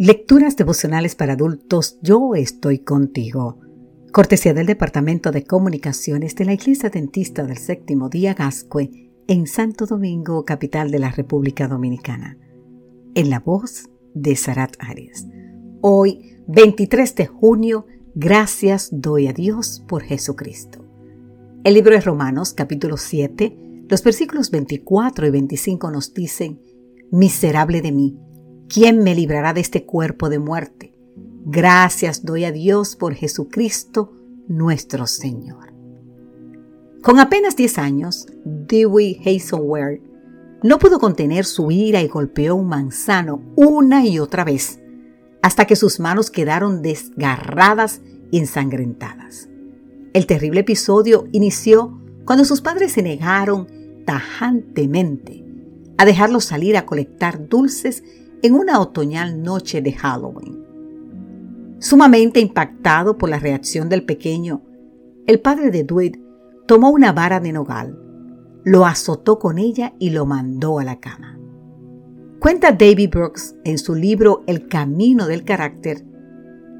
Lecturas devocionales para adultos, yo estoy contigo. Cortesía del Departamento de Comunicaciones de la Iglesia Dentista del Séptimo Día Gascue en Santo Domingo, capital de la República Dominicana. En la voz de Sarat Arias. Hoy, 23 de junio, gracias doy a Dios por Jesucristo. El libro de Romanos, capítulo 7, los versículos 24 y 25 nos dicen, Miserable de mí ¿Quién me librará de este cuerpo de muerte? Gracias doy a Dios por Jesucristo nuestro Señor. Con apenas 10 años, Dewey Hazelware no pudo contener su ira y golpeó un manzano una y otra vez, hasta que sus manos quedaron desgarradas y ensangrentadas. El terrible episodio inició cuando sus padres se negaron tajantemente a dejarlo salir a colectar dulces en una otoñal noche de Halloween. Sumamente impactado por la reacción del pequeño, el padre de Dwight tomó una vara de nogal, lo azotó con ella y lo mandó a la cama. Cuenta David Brooks en su libro El Camino del Carácter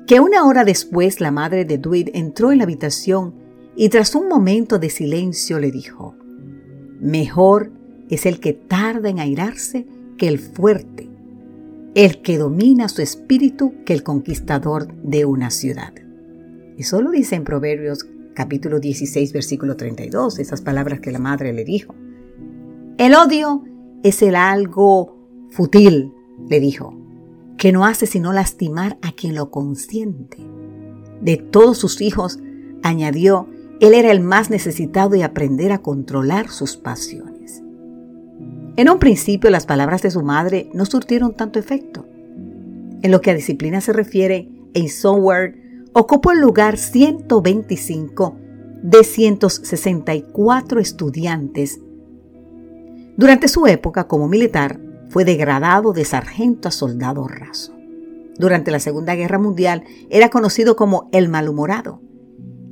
que una hora después la madre de Dwight entró en la habitación y tras un momento de silencio le dijo, Mejor es el que tarda en airarse que el fuerte el que domina su espíritu que el conquistador de una ciudad. Eso lo dice en Proverbios capítulo 16, versículo 32, esas palabras que la madre le dijo. El odio es el algo futil, le dijo, que no hace sino lastimar a quien lo consiente. De todos sus hijos, añadió, él era el más necesitado de aprender a controlar sus pasiones. En un principio las palabras de su madre no surtieron tanto efecto. En lo que a disciplina se refiere, Software ocupó el lugar 125 de 164 estudiantes. Durante su época como militar, fue degradado de sargento a soldado raso. Durante la Segunda Guerra Mundial era conocido como el malhumorado,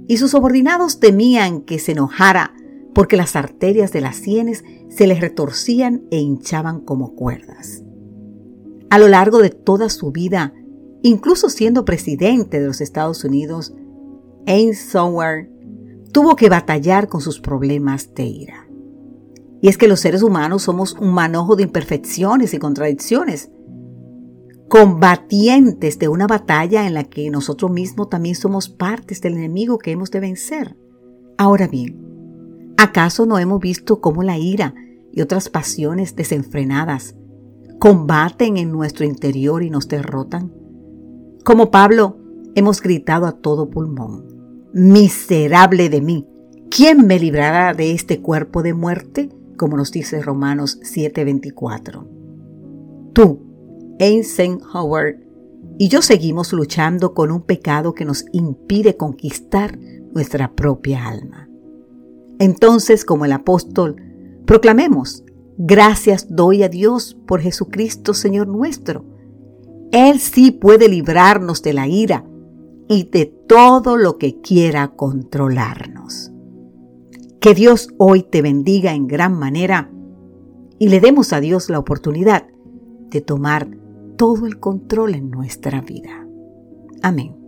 y sus subordinados temían que se enojara porque las arterias de las sienes se les retorcían e hinchaban como cuerdas. A lo largo de toda su vida, incluso siendo presidente de los Estados Unidos, Eisenhower tuvo que batallar con sus problemas de ira. Y es que los seres humanos somos un manojo de imperfecciones y contradicciones, combatientes de una batalla en la que nosotros mismos también somos partes del enemigo que hemos de vencer. Ahora bien, ¿Acaso no hemos visto cómo la ira y otras pasiones desenfrenadas combaten en nuestro interior y nos derrotan? Como Pablo, hemos gritado a todo pulmón, miserable de mí, ¿quién me librará de este cuerpo de muerte? Como nos dice Romanos 7:24. Tú, Eisenhower, y yo seguimos luchando con un pecado que nos impide conquistar nuestra propia alma. Entonces, como el apóstol, proclamemos, gracias doy a Dios por Jesucristo Señor nuestro. Él sí puede librarnos de la ira y de todo lo que quiera controlarnos. Que Dios hoy te bendiga en gran manera y le demos a Dios la oportunidad de tomar todo el control en nuestra vida. Amén.